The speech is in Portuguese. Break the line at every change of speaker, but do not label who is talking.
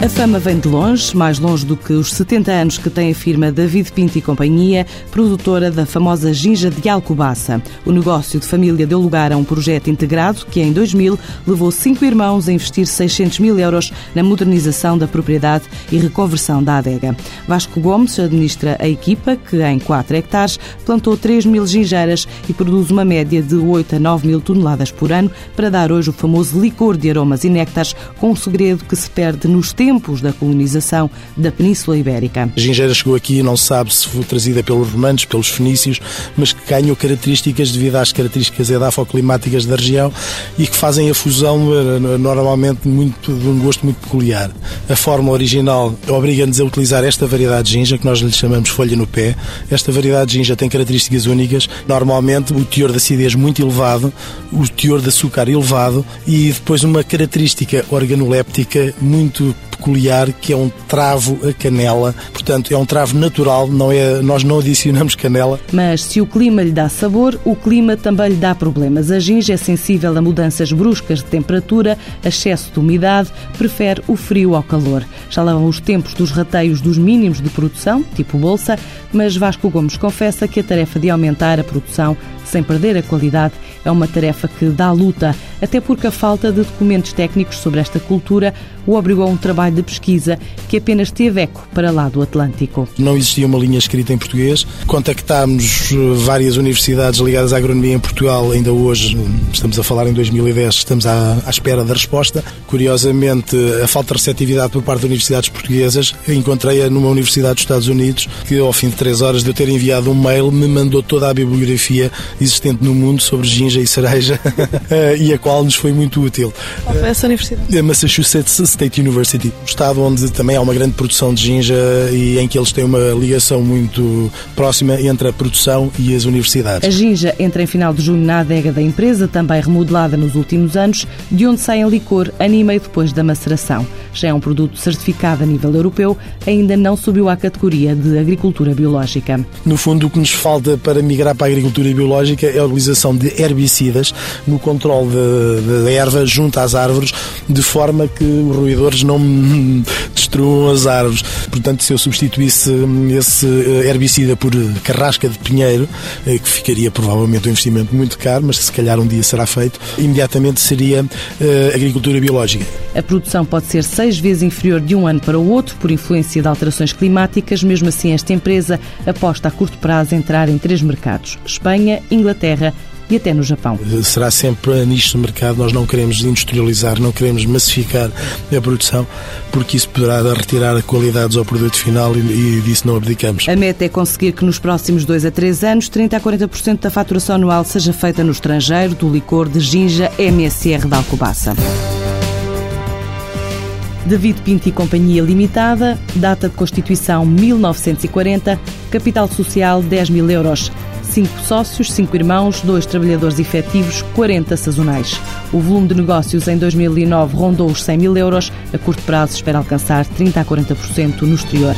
A fama vem de longe, mais longe do que os 70 anos que tem a firma David Pinto e Companhia, produtora da famosa ginja de Alcobaça. O negócio de família deu lugar a um projeto integrado que, em 2000, levou cinco irmãos a investir 600 mil euros na modernização da propriedade e reconversão da adega. Vasco Gomes administra a equipa, que em 4 hectares plantou 3 mil gingeiras e produz uma média de 8 a 9 mil toneladas por ano para dar hoje o famoso licor de aromas e néctares com um segredo que se perde nos tempos tempos da colonização da Península Ibérica.
A gingeira chegou aqui, não se sabe se foi trazida pelos romanos, pelos fenícios, mas que ganhou características devido às características edafoclimáticas da região e que fazem a fusão eh, normalmente muito, de um gosto muito peculiar. A forma original obriga-nos a utilizar esta variedade de ginja, que nós lhe chamamos folha no pé. Esta variedade de ginja tem características únicas, normalmente o teor de acidez muito elevado, o teor de açúcar elevado e depois uma característica organoléptica muito peculiar que é um travo a canela. Portanto, é um travo natural, não é, nós não adicionamos canela.
Mas se o clima lhe dá sabor, o clima também lhe dá problemas. A ginja é sensível a mudanças bruscas de temperatura, excesso de umidade, prefere o frio ao calor. Já lá vão os tempos dos rateios dos mínimos de produção, tipo bolsa, mas Vasco Gomes confessa que a tarefa de aumentar a produção sem perder a qualidade é uma tarefa que dá luta, até porque a falta de documentos técnicos sobre esta cultura o obrigou a um trabalho de pesquisa que apenas teve eco para lá do Atlântico.
Não existia uma linha escrita em português. Contactámos eh, várias universidades ligadas à agronomia em Portugal, ainda hoje, estamos a falar em 2010, estamos à, à espera da resposta. Curiosamente, a falta de receptividade por parte de universidades portuguesas, encontrei-a numa universidade dos Estados Unidos, que ao fim de três horas de eu ter enviado um mail, me mandou toda a bibliografia existente no mundo sobre ginja e cereja eh, e a qual nos foi muito útil.
Qual foi essa universidade?
A Massachusetts State University, estado onde também há uma grande produção de ginja e em que eles têm uma ligação muito próxima entre a produção e as universidades.
A ginja entra em final de junho na adega da empresa, também remodelada nos últimos anos, de onde sai em licor anima e depois da maceração. Já é um produto certificado a nível europeu, ainda não subiu à categoria de agricultura biológica.
No fundo, o que nos falta para migrar para a agricultura biológica é a utilização de herbicidas no controle da erva junto às árvores, de forma que os roedores não destruam as árvores. Portanto, se eu substituísse esse herbicida por carrasca de pinheiro, eh, que ficaria provavelmente um investimento muito caro, mas se calhar um dia será feito, imediatamente seria agricultura biológica.
A produção pode ser seis vezes inferior de um ano para o outro por influência de alterações climáticas. Mesmo assim, esta empresa aposta a curto prazo entrar em três mercados: Espanha, Inglaterra e até no Japão.
Será sempre nicho de mercado. Nós não queremos industrializar, não queremos massificar a produção, porque isso poderá retirar qualidades ao produto final e, e disso não abdicamos.
A meta é conseguir que nos próximos 2 a 3 anos, 30 a 40% da faturação anual seja feita no estrangeiro do licor de ginja MSR da Alcobaça. David Pinto e Companhia Limitada, data de constituição 1940, capital social 10 mil euros. 5 sócios, 5 irmãos, 2 trabalhadores efetivos, 40 sazonais. O volume de negócios em 2009 rondou os 100 mil euros. A curto prazo espera alcançar 30 a 40% no exterior.